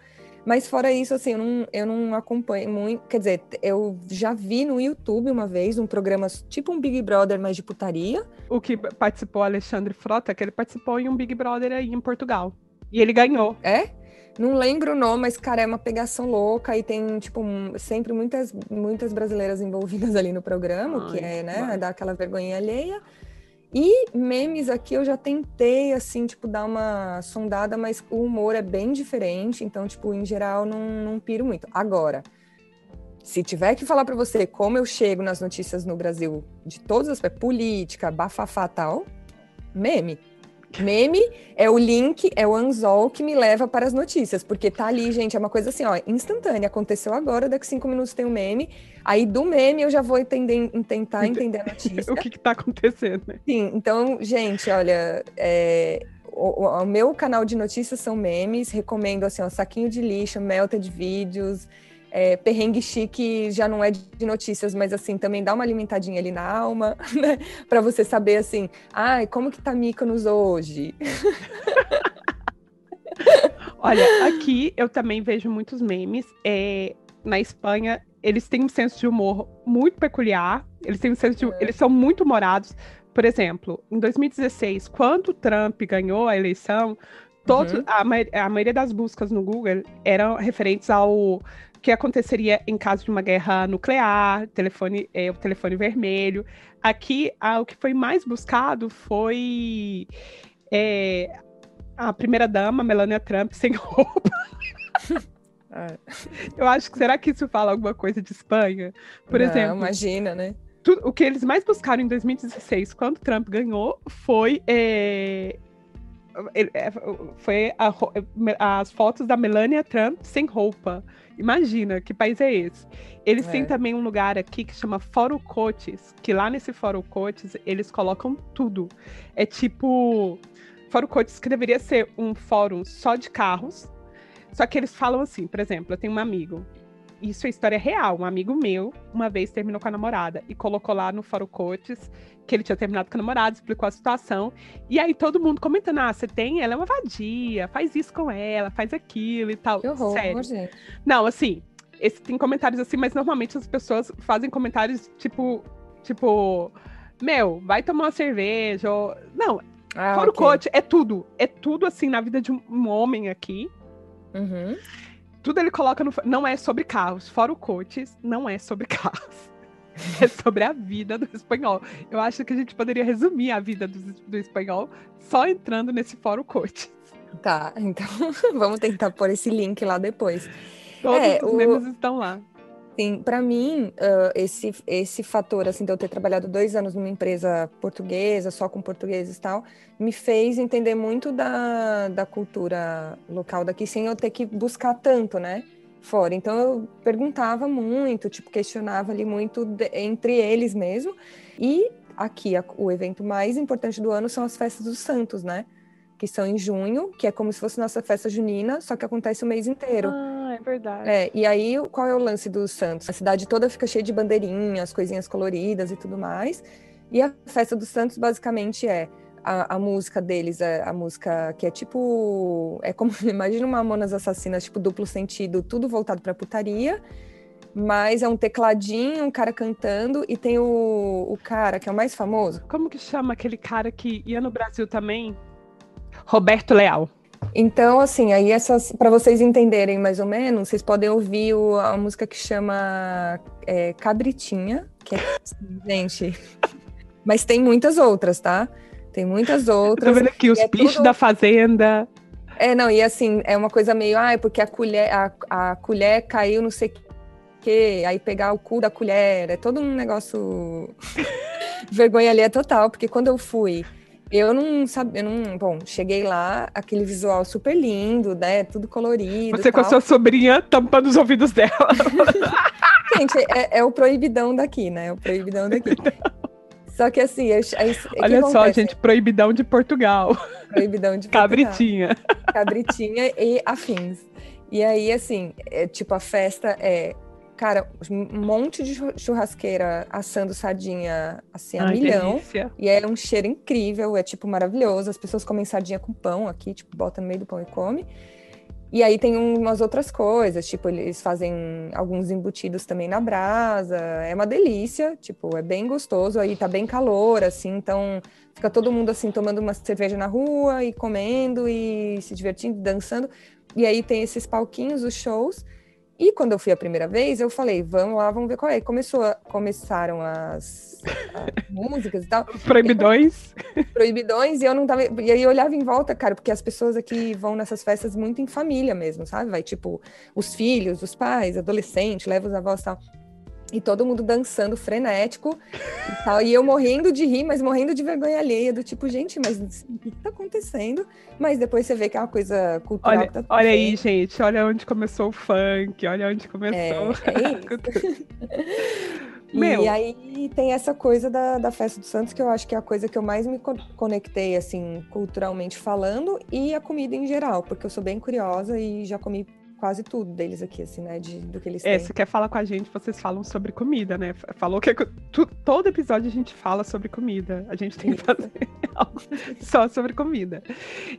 Mas fora isso, assim, eu não, eu não acompanho muito. Quer dizer, eu já vi no YouTube uma vez um programa tipo um Big Brother, mas de putaria. O que participou Alexandre Frota, que ele participou em um Big Brother aí em Portugal. E ele ganhou. É? Não lembro o nome, mas, cara, é uma pegação louca e tem, tipo, sempre muitas, muitas brasileiras envolvidas ali no programa, Ai, que é, né, vai. dar aquela vergonha alheia. E memes aqui eu já tentei, assim, tipo, dar uma sondada, mas o humor é bem diferente, então, tipo, em geral, não, não piro muito. Agora, se tiver que falar para você como eu chego nas notícias no Brasil de todas as política, bafafá tal, meme. Meme é o link, é o anzol que me leva para as notícias, porque tá ali, gente, é uma coisa assim, ó, instantânea. Aconteceu agora, daqui cinco minutos tem um meme. Aí do meme eu já vou entender, tentar entender a notícia. o que, que tá acontecendo, né? Sim, então, gente, olha, é, o, o, meu canal de notícias são memes, recomendo assim, ó, saquinho de lixo, melted vídeos é, perrengue chique já não é de notícias, mas assim, também dá uma alimentadinha ali na alma, né? Para você saber assim, ai, como que tá Mykonos hoje? Olha, aqui eu também vejo muitos memes. É, na Espanha, eles têm um senso de humor muito peculiar. Eles têm um senso de, é. eles são muito humorados. Por exemplo, em 2016, quando Trump ganhou a eleição, todos, uhum. a, a maioria das buscas no Google eram referentes ao que aconteceria em caso de uma guerra nuclear, telefone, é, o telefone vermelho. Aqui, ah, o que foi mais buscado foi é, a primeira-dama, Melania Trump, sem roupa. É. Eu acho que será que isso fala alguma coisa de Espanha? Por Não, exemplo. Imagina, né? O que eles mais buscaram em 2016, quando Trump ganhou, foi é, é foi a, as fotos da Melania Trump sem roupa. Imagina, que país é esse? Eles é. têm também um lugar aqui que chama Fórum Cotes, que lá nesse Fórum Cotes eles colocam tudo. É tipo. Fórum Cotes que deveria ser um fórum só de carros. Só que eles falam assim, por exemplo, eu tenho um amigo, isso é história real. Um amigo meu, uma vez terminou com a namorada e colocou lá no Fórum Cotes que ele tinha terminado com a namorada, explicou a situação. E aí todo mundo comentando: ah, você tem, ela é uma vadia, faz isso com ela, faz aquilo e tal. Que horror, Sério. Gente. Não, assim, esse, tem comentários assim, mas normalmente as pessoas fazem comentários tipo, tipo, meu, vai tomar uma cerveja. Ou... Não, ah, Fórum okay. Coach é tudo. É tudo assim na vida de um homem aqui. Uhum. Tudo ele coloca no. Não é sobre carros. Fora o coaches, não é sobre carros. É sobre a vida do espanhol. Eu acho que a gente poderia resumir a vida do, do espanhol só entrando nesse fórum coaches. Tá, então vamos tentar pôr esse link lá depois. Todos é, os o... memes estão lá. Sim, para mim, uh, esse, esse fator, assim, de eu ter trabalhado dois anos numa empresa portuguesa, só com portugueses e tal, me fez entender muito da, da cultura local daqui, sem eu ter que buscar tanto, né, fora. Então, eu perguntava muito, tipo, questionava ali muito de, entre eles mesmo. E aqui, a, o evento mais importante do ano são as festas dos santos, né? Que são em junho, que é como se fosse nossa festa junina, só que acontece o mês inteiro. Ah, é verdade. É, e aí, qual é o lance dos Santos? A cidade toda fica cheia de bandeirinhas, coisinhas coloridas e tudo mais. E a festa dos Santos basicamente é a, a, música deles, é a música que é tipo. É como. Imagina uma Mamonas Assassinas, tipo duplo sentido, tudo voltado pra putaria. Mas é um tecladinho, um cara cantando, e tem o, o cara que é o mais famoso. Como que chama aquele cara que ia no Brasil também? Roberto Leal. Então, assim, aí essas, para vocês entenderem mais ou menos, vocês podem ouvir o, a música que chama é, Cabritinha, que é, gente, mas tem muitas outras, tá? Tem muitas outras. Eu tô vendo aqui os é bichos tudo... da fazenda. É, não, e assim, é uma coisa meio, ah, porque a colher, a, a colher caiu, não sei o quê, aí pegar o cu da colher, é todo um negócio. Vergonha ali é total, porque quando eu fui, eu não sabia, eu não, bom, cheguei lá, aquele visual super lindo, né, tudo colorido. Você com a sua sobrinha tampando os ouvidos dela. Gente, é, é, o proibidão daqui, né? É o proibidão daqui. Só que assim, eu, aí, olha só, gente, proibidão de Portugal. Proibidão de Portugal. Cabritinha. Cabritinha e afins. E aí, assim, é, tipo, a festa é, cara, um monte de churrasqueira assando sardinha assim a Ai, milhão. Delícia. E é um cheiro incrível, é tipo maravilhoso. As pessoas comem sardinha com pão aqui, tipo, bota no meio do pão e come. E aí tem umas outras coisas, tipo, eles fazem alguns embutidos também na brasa. É uma delícia, tipo, é bem gostoso. Aí tá bem calor, assim, então fica todo mundo assim tomando uma cerveja na rua e comendo e se divertindo, dançando. E aí tem esses palquinhos, os shows. E quando eu fui a primeira vez, eu falei, vamos lá, vamos ver qual é. Começou, começaram as, as músicas e tal. Os proibidões. Eu, proibidões, e eu não tava. E aí eu olhava em volta, cara, porque as pessoas aqui vão nessas festas muito em família mesmo, sabe? Vai tipo os filhos, os pais, adolescentes, leva os avós e tal. E todo mundo dançando frenético e tal. E eu morrendo de rir, mas morrendo de vergonha alheia, do tipo, gente, mas o que tá acontecendo? Mas depois você vê que é uma coisa cultural. Olha, tá olha aí, gente, olha onde começou o funk, olha onde começou. É, é Meu. E aí tem essa coisa da, da festa do Santos, que eu acho que é a coisa que eu mais me conectei, assim, culturalmente falando, e a comida em geral, porque eu sou bem curiosa e já comi quase tudo deles aqui, assim, né? De, do que eles é, têm. Se quer falar com a gente, vocês falam sobre comida, né? Falou que tu, todo episódio a gente fala sobre comida. A gente tem que fazer algo só sobre comida.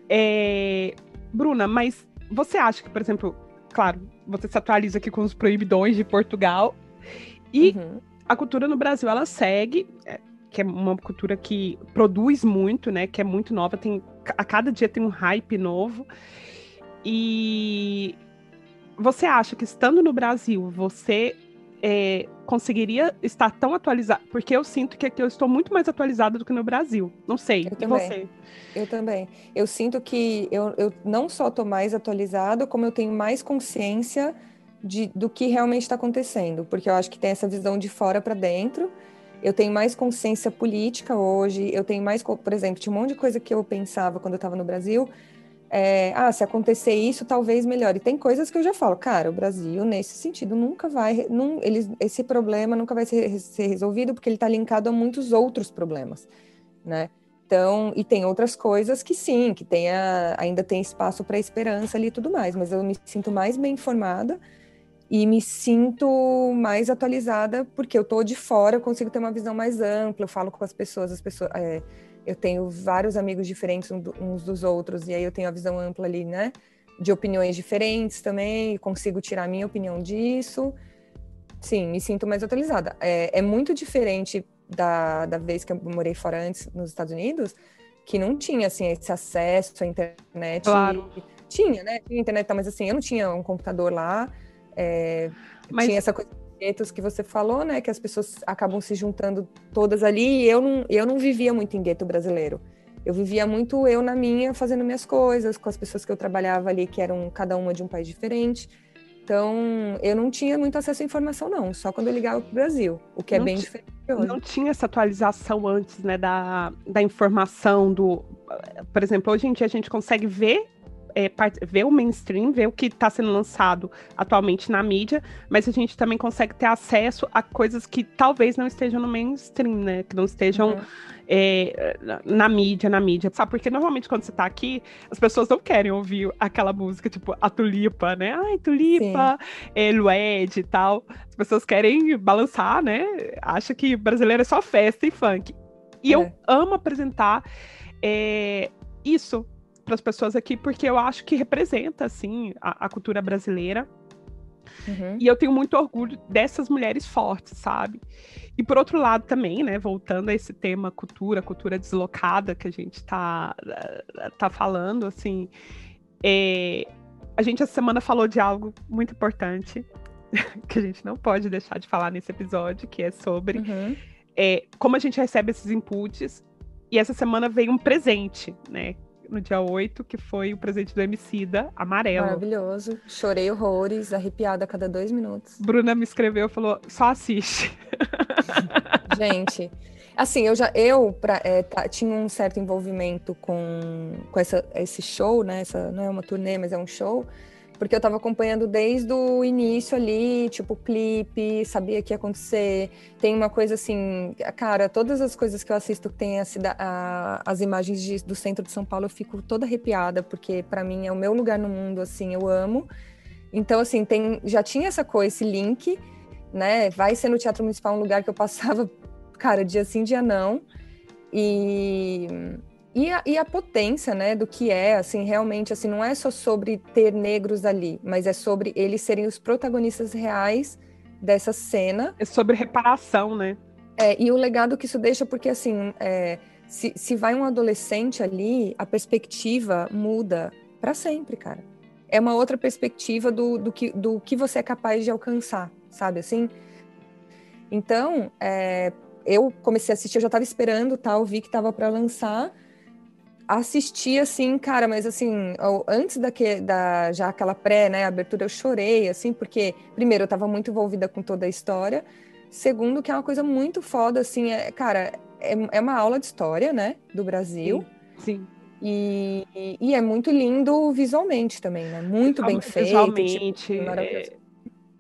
É, Bruna, mas você acha que, por exemplo, claro, você se atualiza aqui com os proibidões de Portugal e uhum. a cultura no Brasil, ela segue, é, que é uma cultura que produz muito, né? Que é muito nova, tem a cada dia tem um hype novo. E você acha que estando no Brasil, você é, conseguiria estar tão atualizado? Porque eu sinto que aqui eu estou muito mais atualizada do que no Brasil. Não sei. Eu também. você? Eu também. Eu sinto que eu, eu não só estou mais atualizada, como eu tenho mais consciência de, do que realmente está acontecendo. Porque eu acho que tem essa visão de fora para dentro. Eu tenho mais consciência política hoje. Eu tenho mais, por exemplo, tinha um monte de coisa que eu pensava quando eu estava no Brasil é, ah, se acontecer isso, talvez melhore. Tem coisas que eu já falo, cara, o Brasil, nesse sentido, nunca vai, eles, esse problema nunca vai ser, ser resolvido porque ele está linkado a muitos outros problemas, né? Então, e tem outras coisas que sim, que tenha, ainda tem espaço para esperança ali e tudo mais, mas eu me sinto mais bem informada e me sinto mais atualizada porque eu tô de fora, eu consigo ter uma visão mais ampla, eu falo com as pessoas, as pessoas. É, eu tenho vários amigos diferentes uns dos outros, e aí eu tenho a visão ampla ali, né? De opiniões diferentes também, consigo tirar a minha opinião disso. Sim, me sinto mais atualizada. É, é muito diferente da, da vez que eu morei fora antes, nos Estados Unidos, que não tinha, assim, esse acesso à internet. Claro. Tinha, né? Tinha internet, mas assim, eu não tinha um computador lá. É, mas... Tinha essa coisa guetos que você falou, né? Que as pessoas acabam se juntando todas ali. E eu não, eu não vivia muito em gueto brasileiro. Eu vivia muito eu na minha, fazendo minhas coisas, com as pessoas que eu trabalhava ali, que eram cada uma de um país diferente. Então, eu não tinha muito acesso à informação, não, só quando eu ligava para o Brasil, o que é bem diferente hoje. Não tinha essa atualização antes, né, da, da informação, do... Por exemplo, hoje em dia a gente consegue ver é, ver o mainstream, ver o que está sendo lançado atualmente na mídia, mas a gente também consegue ter acesso a coisas que talvez não estejam no mainstream, né? Que não estejam uhum. é, na mídia, na mídia. Sabe? Porque normalmente quando você está aqui, as pessoas não querem ouvir aquela música, tipo, a tulipa, né? Ai, tulipa, é, Lued e tal. As pessoas querem balançar, né? Acha que brasileiro é só festa e funk. E é. eu amo apresentar é, isso para as pessoas aqui, porque eu acho que representa, assim, a, a cultura brasileira. Uhum. E eu tenho muito orgulho dessas mulheres fortes, sabe? E por outro lado também, né, voltando a esse tema cultura, cultura deslocada que a gente está tá falando, assim, é, a gente essa semana falou de algo muito importante que a gente não pode deixar de falar nesse episódio, que é sobre uhum. é, como a gente recebe esses inputs E essa semana veio um presente, né? No dia 8, que foi o presente do Emicida, amarelo. Maravilhoso. Chorei horrores, arrepiada a cada dois minutos. Bruna me escreveu e falou: só assiste. Gente, assim, eu já eu pra, é, tá, tinha um certo envolvimento com, com essa, esse show, né? Essa, não é uma turnê, mas é um show porque eu estava acompanhando desde o início ali, tipo, clipe, sabia que ia acontecer. Tem uma coisa assim, cara, todas as coisas que eu assisto que tem a, a, as imagens de, do centro de São Paulo, eu fico toda arrepiada, porque para mim é o meu lugar no mundo, assim, eu amo. Então, assim, tem, já tinha essa coisa, esse link, né? Vai ser no Teatro Municipal um lugar que eu passava, cara, dia sim, dia não. E e a, e a, potência, né, do que é, assim, realmente, assim, não é só sobre ter negros ali, mas é sobre eles serem os protagonistas reais dessa cena. É sobre reparação, né? É, e o legado que isso deixa, porque, assim, é, se, se vai um adolescente ali, a perspectiva muda para sempre, cara. É uma outra perspectiva do, do, que, do que você é capaz de alcançar, sabe, assim? Então, é, eu comecei a assistir, eu já estava esperando, tal, vi que estava para lançar, assisti assim, cara, mas assim, antes da, que, da já aquela pré, né, abertura, eu chorei, assim, porque, primeiro, eu estava muito envolvida com toda a história, segundo, que é uma coisa muito foda, assim, é, cara, é, é uma aula de história, né, do Brasil. Sim. sim. E, e, e, é muito lindo visualmente também, né? Muito bem feito. Tipo, visualmente, tipo, é,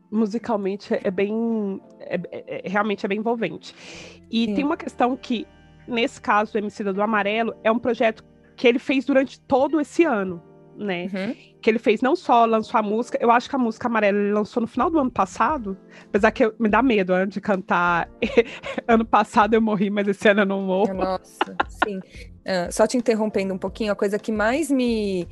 musicalmente é bem, é, é, é, realmente é bem envolvente. E Sim. tem uma questão que nesse caso do Emicida do Amarelo, é um projeto que ele fez durante todo esse ano, né? Uhum. Que ele fez não só lançou a música, eu acho que a música amarela ele lançou no final do ano passado, apesar que eu, me dá medo né, de cantar. ano passado eu morri, mas esse ano eu não morro. Nossa, sim. Uh, só te interrompendo um pouquinho, a coisa que mais me,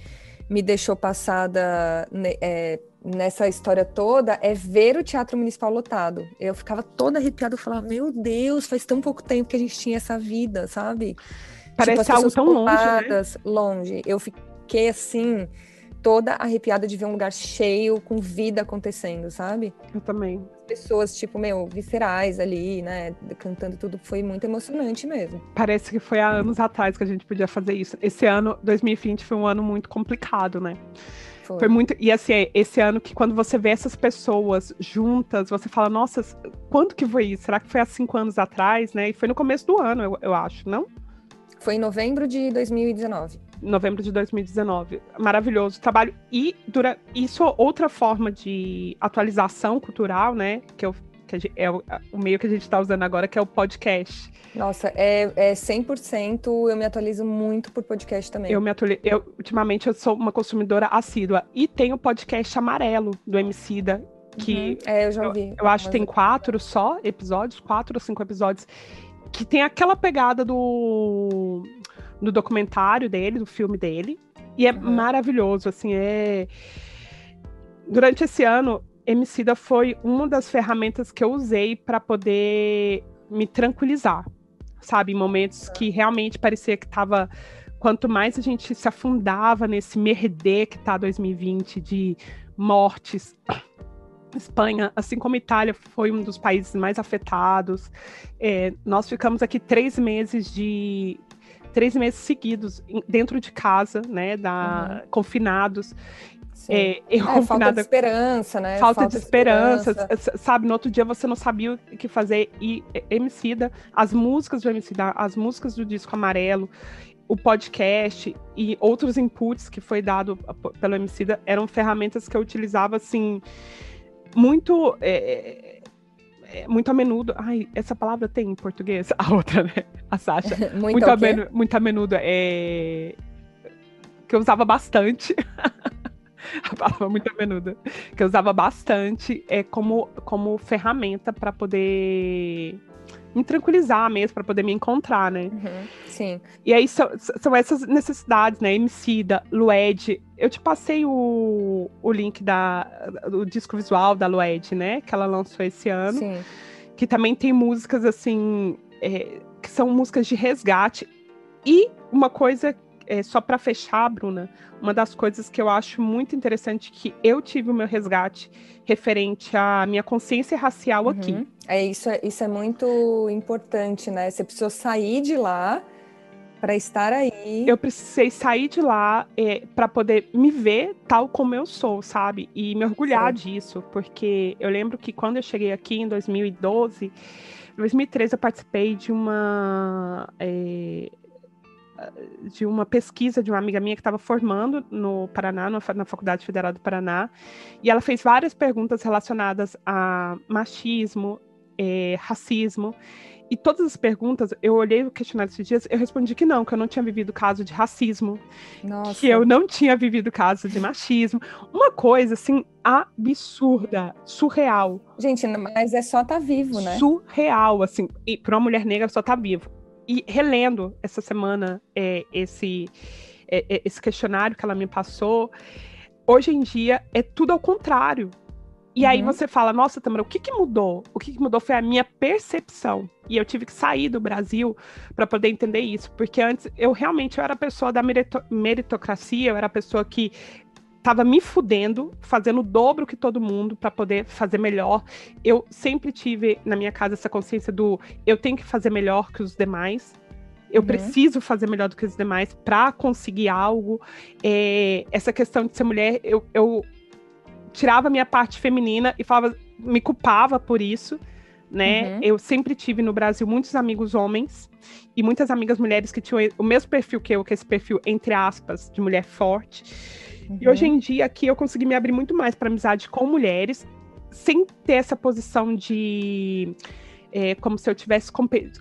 me deixou passada né, é, nessa história toda é ver o Teatro Municipal lotado. Eu ficava toda arrepiada, eu falava, meu Deus, faz tão pouco tempo que a gente tinha essa vida, sabe? Parece tipo, algo tão longe, né? longe. Eu fiquei assim, toda arrepiada de ver um lugar cheio, com vida acontecendo, sabe? Eu também. Pessoas, tipo, meu, viscerais ali, né? Cantando tudo, foi muito emocionante mesmo. Parece que foi há anos atrás que a gente podia fazer isso. Esse ano, 2020, foi um ano muito complicado, né? Foi. foi muito. E assim, esse ano que quando você vê essas pessoas juntas, você fala, nossa, quando que foi isso? Será que foi há cinco anos atrás, né? E foi no começo do ano, eu, eu acho, não? Foi em novembro de 2019. Novembro de 2019. Maravilhoso trabalho. E dura... isso é outra forma de atualização cultural, né? Que, eu, que é o, meio que a gente está usando agora, que é o podcast. Nossa, é, é 100%. Eu me atualizo muito por podcast também. Eu me atualizo. Eu, ultimamente, eu sou uma consumidora assídua. E tem o podcast amarelo do Emicida, que uhum. é, eu já vi. Eu, eu acho que tem quatro só episódios, quatro ou cinco episódios que tem aquela pegada do, do documentário dele, do filme dele. E é uhum. maravilhoso, assim, é... Durante esse ano, Emicida foi uma das ferramentas que eu usei para poder me tranquilizar, sabe? Em momentos que realmente parecia que estava quanto mais a gente se afundava nesse merder que tá 2020 de mortes, Espanha, assim como Itália, foi um dos países mais afetados. É, nós ficamos aqui três meses de três meses seguidos dentro de casa, né, da, uhum. confinados. É, eu é, falta de esperança, né? Falta, falta de, esperança, esperança, sabe? No outro dia você não sabia o que fazer. E Emicida, as músicas do Emicida, as músicas do Disco Amarelo, o podcast e outros inputs que foi dado pelo Emicida eram ferramentas que eu utilizava, assim, muito. É, é, muito a menudo. Ai, essa palavra tem em português? A outra, né? A Sasha. muito, muito, a menu, muito a menudo. É, que eu usava bastante. a palavra muito a menuda. Que eu usava bastante é, como, como ferramenta para poder me tranquilizar mesmo, para poder me encontrar, né? Uhum, sim. E aí são, são essas necessidades, né? Emicida, Lued. Eu te passei o, o link da, do disco visual da Lued, né? Que ela lançou esse ano. Sim. Que também tem músicas, assim, é, que são músicas de resgate. E uma coisa é, só para fechar, Bruna, uma das coisas que eu acho muito interessante que eu tive o meu resgate referente à minha consciência racial uhum. aqui. É isso, é, isso é muito importante, né? Você precisou sair de lá para estar aí. Eu precisei sair de lá é, para poder me ver tal como eu sou, sabe? E me orgulhar Sim. disso, porque eu lembro que quando eu cheguei aqui em 2012, em 2013 eu participei de uma é, de uma pesquisa de uma amiga minha que estava formando no Paraná, na Faculdade Federal do Paraná, e ela fez várias perguntas relacionadas a machismo, é, racismo. E todas as perguntas, eu olhei o questionário esses dias, eu respondi que não, que eu não tinha vivido caso de racismo, Nossa. que eu não tinha vivido caso de machismo. Uma coisa, assim, absurda, surreal. Gente, mas é só estar tá vivo, né? Surreal, assim. E para uma mulher negra só tá vivo. E relendo essa semana é, esse, é, é, esse questionário que ela me passou, hoje em dia é tudo ao contrário. E uhum. aí você fala, nossa, Tamara, o que, que mudou? O que, que mudou foi a minha percepção. E eu tive que sair do Brasil para poder entender isso. Porque antes eu realmente eu era a pessoa da meritocracia, eu era a pessoa que estava me fudendo, fazendo o dobro que todo mundo para poder fazer melhor. Eu sempre tive na minha casa essa consciência do eu tenho que fazer melhor que os demais. Eu uhum. preciso fazer melhor do que os demais para conseguir algo. É, essa questão de ser mulher, eu, eu tirava minha parte feminina e falava, me culpava por isso, né? Uhum. Eu sempre tive no Brasil muitos amigos homens e muitas amigas mulheres que tinham o mesmo perfil que eu, que é esse perfil entre aspas de mulher forte. Uhum. E hoje em dia aqui eu consegui me abrir muito mais para amizade com mulheres, sem ter essa posição de é, como se eu estivesse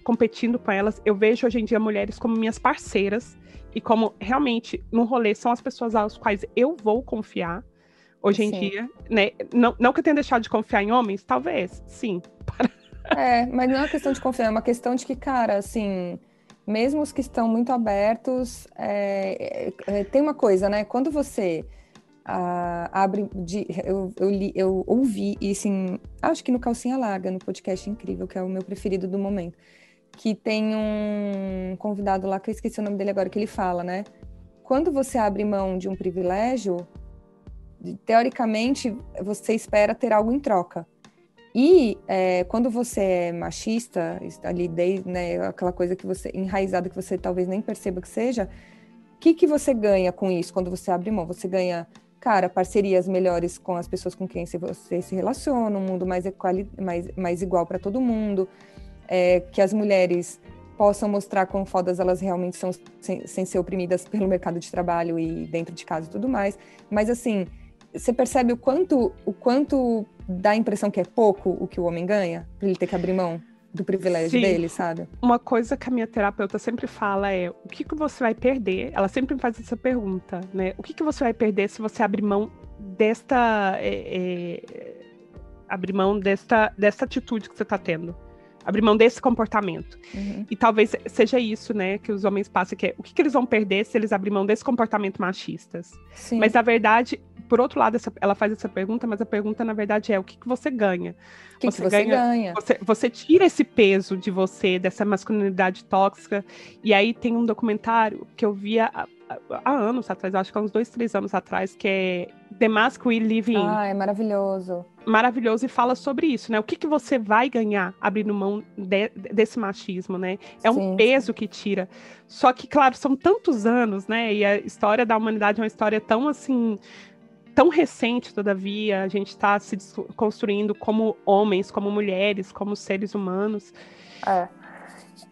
competindo com elas. Eu vejo hoje em dia mulheres como minhas parceiras e como realmente no rolê são as pessoas às quais eu vou confiar hoje sim. em dia, né? Não, não que eu tenha deixado de confiar em homens, talvez, sim. É, mas não é uma questão de confiar, é uma questão de que, cara, assim, mesmo os que estão muito abertos, é, é, tem uma coisa, né? Quando você ah, abre, de, eu, eu, li, eu ouvi isso em, acho que no Calcinha Larga, no podcast incrível, que é o meu preferido do momento, que tem um convidado lá, que eu esqueci o nome dele agora, que ele fala, né? Quando você abre mão de um privilégio, teoricamente, você espera ter algo em troca. E é, quando você é machista, ali desde né, aquela coisa que você enraizada que você talvez nem perceba que seja, o que, que você ganha com isso quando você abre mão? Você ganha, cara, parcerias melhores com as pessoas com quem você se relaciona, um mundo mais, equali, mais, mais igual para todo mundo, é, que as mulheres possam mostrar quão fodas elas realmente são sem, sem ser oprimidas pelo mercado de trabalho e dentro de casa e tudo mais. Mas assim, você percebe o quanto, o quanto dá a impressão que é pouco o que o homem ganha, para ele ter que abrir mão do privilégio Sim. dele, sabe? Uma coisa que a minha terapeuta sempre fala é: o que, que você vai perder? Ela sempre me faz essa pergunta, né? O que, que você vai perder se você abrir mão desta. É, é, abrir mão desta, desta atitude que você está tendo? abrir mão desse comportamento. Uhum. E talvez seja isso, né, que os homens passam, que é o que, que eles vão perder se eles abrir mão desse comportamento machistas. Sim. Mas, na verdade, por outro lado, essa, ela faz essa pergunta, mas a pergunta, na verdade, é o que, que você ganha? O que você, que você ganha? ganha? Você, você, tira esse peso de você, dessa masculinidade tóxica, e aí tem um documentário que eu via há anos atrás, acho que há uns dois, três anos atrás, que é The Mask We Live In. Ah, é maravilhoso. Maravilhoso e fala sobre isso, né? O que, que você vai ganhar abrindo mão de, desse machismo, né? É um sim, peso sim. que tira. Só que, claro, são tantos anos, né? E a história da humanidade é uma história tão assim tão recente, todavia, a gente está se construindo como homens, como mulheres, como seres humanos. É.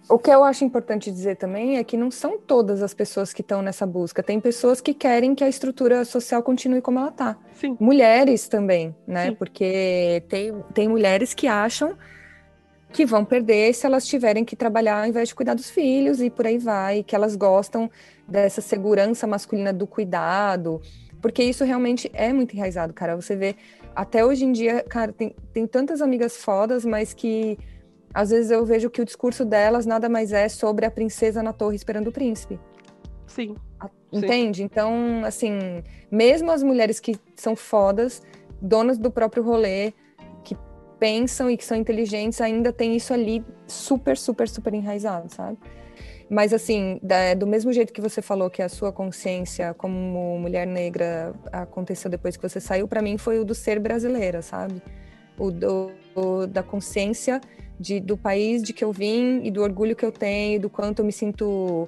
O que eu acho importante dizer também é que não são todas as pessoas que estão nessa busca. Tem pessoas que querem que a estrutura social continue como ela está. Mulheres também, né? Sim. Porque tem, tem mulheres que acham que vão perder se elas tiverem que trabalhar ao invés de cuidar dos filhos e por aí vai, que elas gostam dessa segurança masculina do cuidado, porque isso realmente é muito enraizado, cara. Você vê, até hoje em dia, cara, tem, tem tantas amigas fodas, mas que às vezes eu vejo que o discurso delas nada mais é sobre a princesa na torre esperando o príncipe. Sim. Entende? Sim. Então, assim, mesmo as mulheres que são fodas, donas do próprio rolê, que pensam e que são inteligentes, ainda tem isso ali super, super, super enraizado, sabe? Mas, assim, da, do mesmo jeito que você falou que a sua consciência como mulher negra aconteceu depois que você saiu, para mim foi o do ser brasileira, sabe? O do, o, da consciência de, do país de que eu vim e do orgulho que eu tenho, do quanto eu me sinto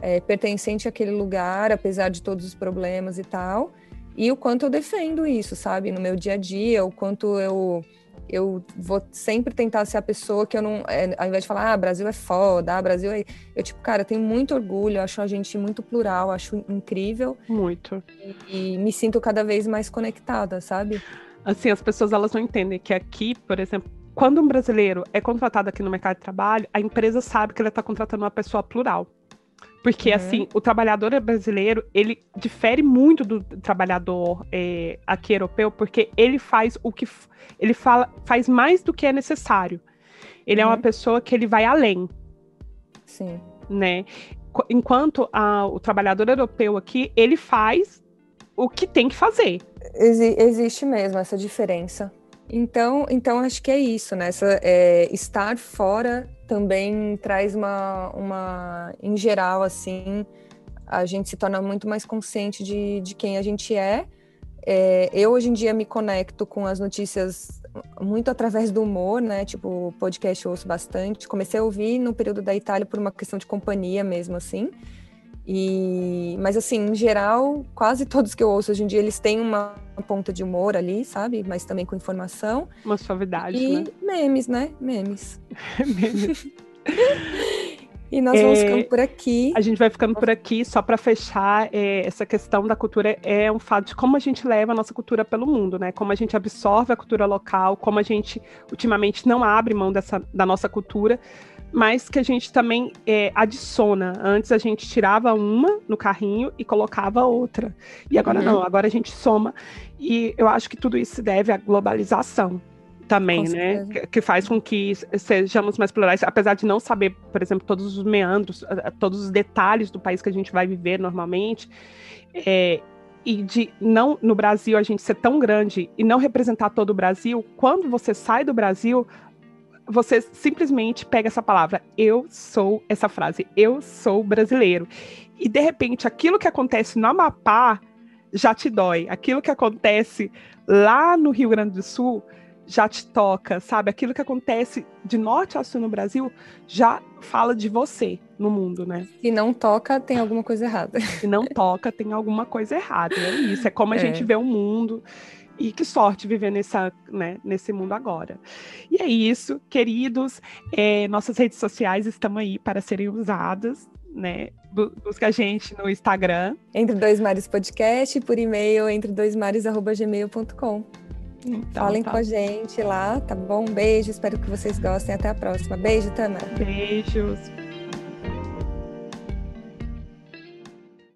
é, pertencente àquele lugar, apesar de todos os problemas e tal. E o quanto eu defendo isso, sabe, no meu dia a dia, o quanto eu eu vou sempre tentar ser a pessoa que eu não, é, ao invés de falar, ah, Brasil é foda, ah, Brasil é. Eu, tipo, cara, tenho muito orgulho, acho a gente muito plural, acho incrível. Muito. E, e me sinto cada vez mais conectada, sabe? Assim, as pessoas elas não entendem que aqui, por exemplo, quando um brasileiro é contratado aqui no mercado de trabalho, a empresa sabe que ele está contratando uma pessoa plural. Porque, uhum. assim, o trabalhador brasileiro, ele difere muito do trabalhador é, aqui europeu, porque ele faz o que... Ele fala, faz mais do que é necessário. Ele uhum. é uma uhum. pessoa que ele vai além. Sim. Né? Enquanto a, o trabalhador europeu aqui, ele faz o que tem que fazer. Ex existe mesmo essa diferença. Então, então acho que é isso, né? Essa, é, estar fora também traz uma, uma, em geral, assim, a gente se torna muito mais consciente de, de quem a gente é. é. Eu hoje em dia me conecto com as notícias muito através do humor, né? Tipo, podcast eu ouço bastante. Comecei a ouvir no período da Itália por uma questão de companhia mesmo, assim. E, mas assim, em geral, quase todos que eu ouço hoje em dia, eles têm uma ponta de humor ali, sabe? Mas também com informação. Uma suavidade, e né? memes, né? Memes. memes. E nós vamos é, ficando por aqui. A gente vai ficando por aqui, só para fechar, é, essa questão da cultura é um fato de como a gente leva a nossa cultura pelo mundo, né? Como a gente absorve a cultura local, como a gente ultimamente não abre mão dessa, da nossa cultura, mas que a gente também é, adiciona. Antes a gente tirava uma no carrinho e colocava outra. E agora uhum. não, agora a gente soma. E eu acho que tudo isso se deve à globalização também, com né? Que, que, faz com que sejamos mais plurais, apesar de não saber, por exemplo, todos os meandros, todos os detalhes do país que a gente vai viver normalmente. É, e de não no Brasil a gente ser tão grande e não representar todo o Brasil, quando você sai do Brasil, você simplesmente pega essa palavra, eu sou essa frase, eu sou brasileiro. E de repente, aquilo que acontece no Amapá já te dói. Aquilo que acontece lá no Rio Grande do Sul já te toca, sabe? Aquilo que acontece de norte a sul no Brasil já fala de você no mundo, né? Se não toca, tem alguma coisa errada. Se não toca, tem alguma coisa errada. É isso. É como a é. gente vê o mundo. E que sorte viver nessa, né, nesse mundo agora. E é isso, queridos. É, nossas redes sociais estão aí para serem usadas. Né? Busca a gente no Instagram. Entre Dois Mares Podcast, por e-mail, entre doismares.gmail.com. Então, Falem tá. com a gente lá, tá bom? Beijo, espero que vocês gostem. Até a próxima. Beijo, Tana. Beijos.